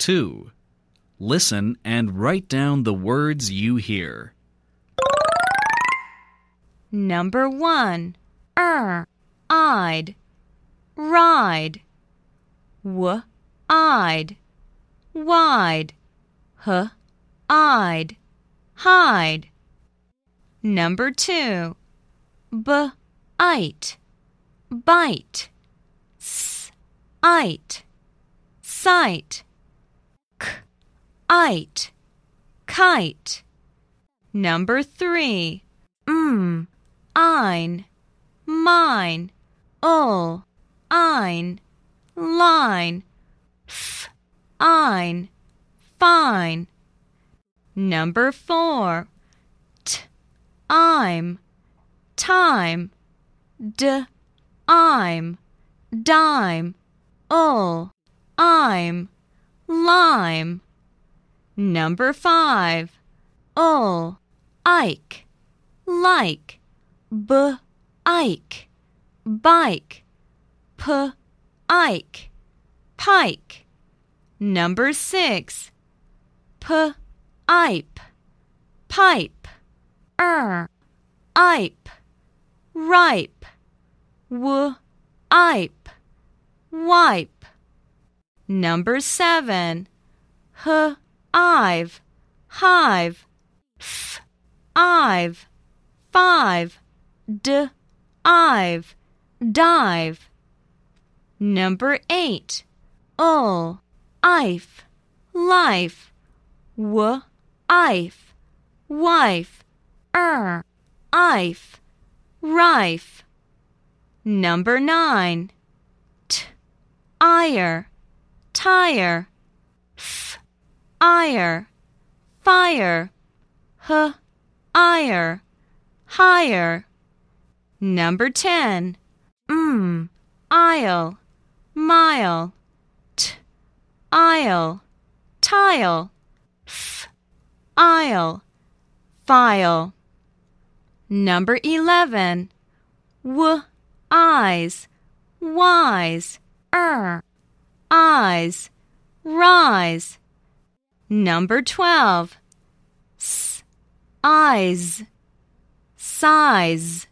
2. Listen and write down the words you hear. Number 1. Er, I'd. Ride. W, I'd. Wide. H, I'd. Hide. Number 2. B, ite. Bite. S, ite. Site. Ite. Kite. Number 3. m, ein. Mine. Ul, ein. Line. F, ein. Fine. Number 4. T, I'm. Time. D, I'm. Dime. Ul, I'm. Lime. Number 5. Ul, Ike. Like. B, Ike. Bike. P, Ike. Pike. Number 6. P, Ipe. Pipe. Er, Ipe. Ripe. W, Ipe. Wipe. Number 7. H, I've. Hive. F, I've. Five. D, I've. Dive. Number 8. Ul, Ife. Life. W, Ife. Wife. Er, Ife. Rife. Number 9. T, ire. Tire. Ire. Fire. H, ire. Hire. Number 10. Mm, aisle. Mile. T, aisle. Tile. F, aisle. File. Number 11. W, eyes. Wise. Er, eyes. Rise. Number 12. S, eyes. Size.